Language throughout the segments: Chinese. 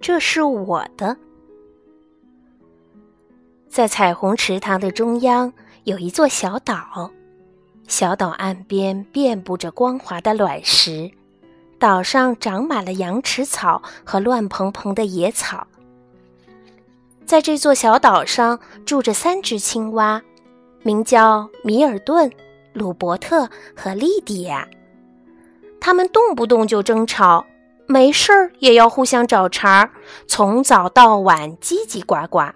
这是我的。在彩虹池塘的中央有一座小岛，小岛岸边遍布着光滑的卵石，岛上长满了羊齿草和乱蓬蓬的野草。在这座小岛上住着三只青蛙，名叫米尔顿、鲁伯特和莉迪亚。他们动不动就争吵，没事儿也要互相找茬儿，从早到晚叽叽呱呱。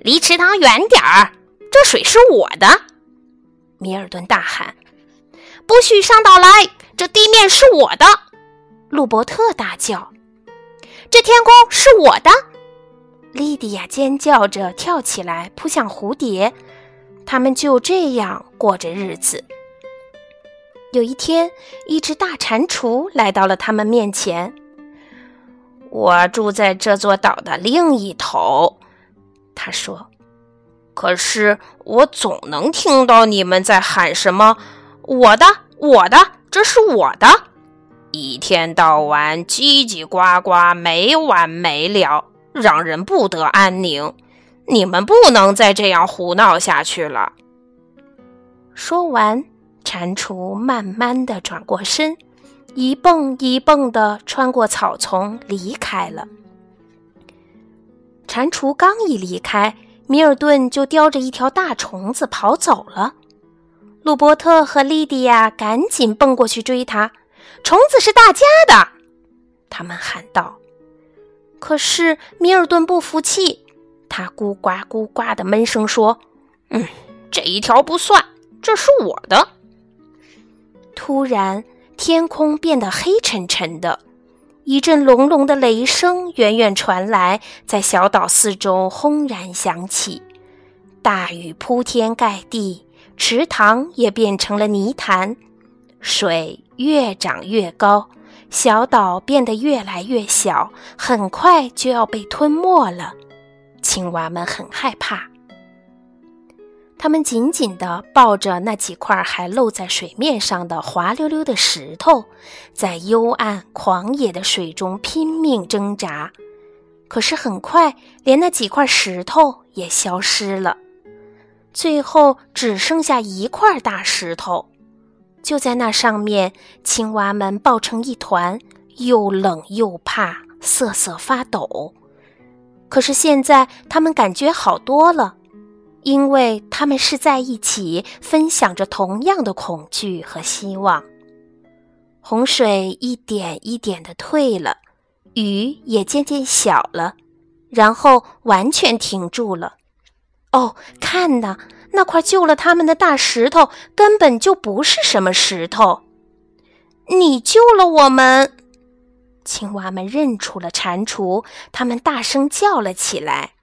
离池塘远点儿，这水是我的！米尔顿大喊：“不许上岛来，这地面是我的！”鲁伯特大叫：“这天空是我的！”莉迪亚尖叫着跳起来，扑向蝴蝶。他们就这样过着日子。有一天，一只大蟾蜍来到了他们面前。“我住在这座岛的另一头。”他说，“可是我总能听到你们在喊什么‘我的，我的，这是我的’，一天到晚叽叽呱呱，没完没了。”让人不得安宁，你们不能再这样胡闹下去了。说完，蟾蜍慢慢的转过身，一蹦一蹦的穿过草丛离开了。蟾蜍刚一离开，米尔顿就叼着一条大虫子跑走了。鲁伯特和莉迪亚赶紧蹦过去追他，虫子是大家的，他们喊道。可是米尔顿不服气，他咕呱咕呱的闷声说：“嗯，这一条不算，这是我的。”突然，天空变得黑沉沉的，一阵隆隆的雷声远远传来，在小岛四周轰然响起，大雨铺天盖地，池塘也变成了泥潭，水越涨越高。小岛变得越来越小，很快就要被吞没了。青蛙们很害怕，它们紧紧地抱着那几块还露在水面上的滑溜溜的石头，在幽暗狂野的水中拼命挣扎。可是很快，连那几块石头也消失了，最后只剩下一块大石头。就在那上面，青蛙们抱成一团，又冷又怕，瑟瑟发抖。可是现在，它们感觉好多了，因为它们是在一起，分享着同样的恐惧和希望。洪水一点一点的退了，雨也渐渐小了，然后完全停住了。哦，看呐！那块救了他们的大石头根本就不是什么石头，你救了我们！青蛙们认出了蟾蜍，他们大声叫了起来。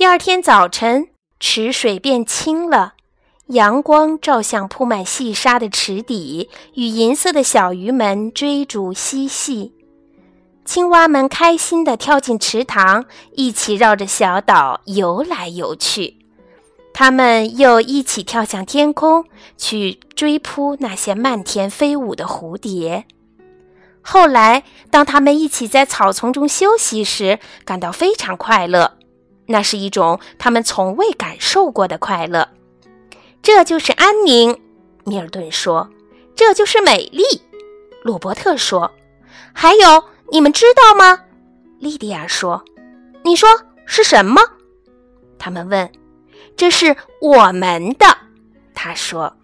第二天早晨，池水变清了，阳光照向铺满细沙的池底，与银色的小鱼们追逐嬉戏。青蛙们开心地跳进池塘，一起绕着小岛游来游去。他们又一起跳向天空，去追扑那些漫天飞舞的蝴蝶。后来，当他们一起在草丛中休息时，感到非常快乐。那是一种他们从未感受过的快乐。这就是安宁，米尔顿说。这就是美丽，鲁伯特说。还有，你们知道吗？莉迪亚说。你说是什么？他们问。这是我们的，他说。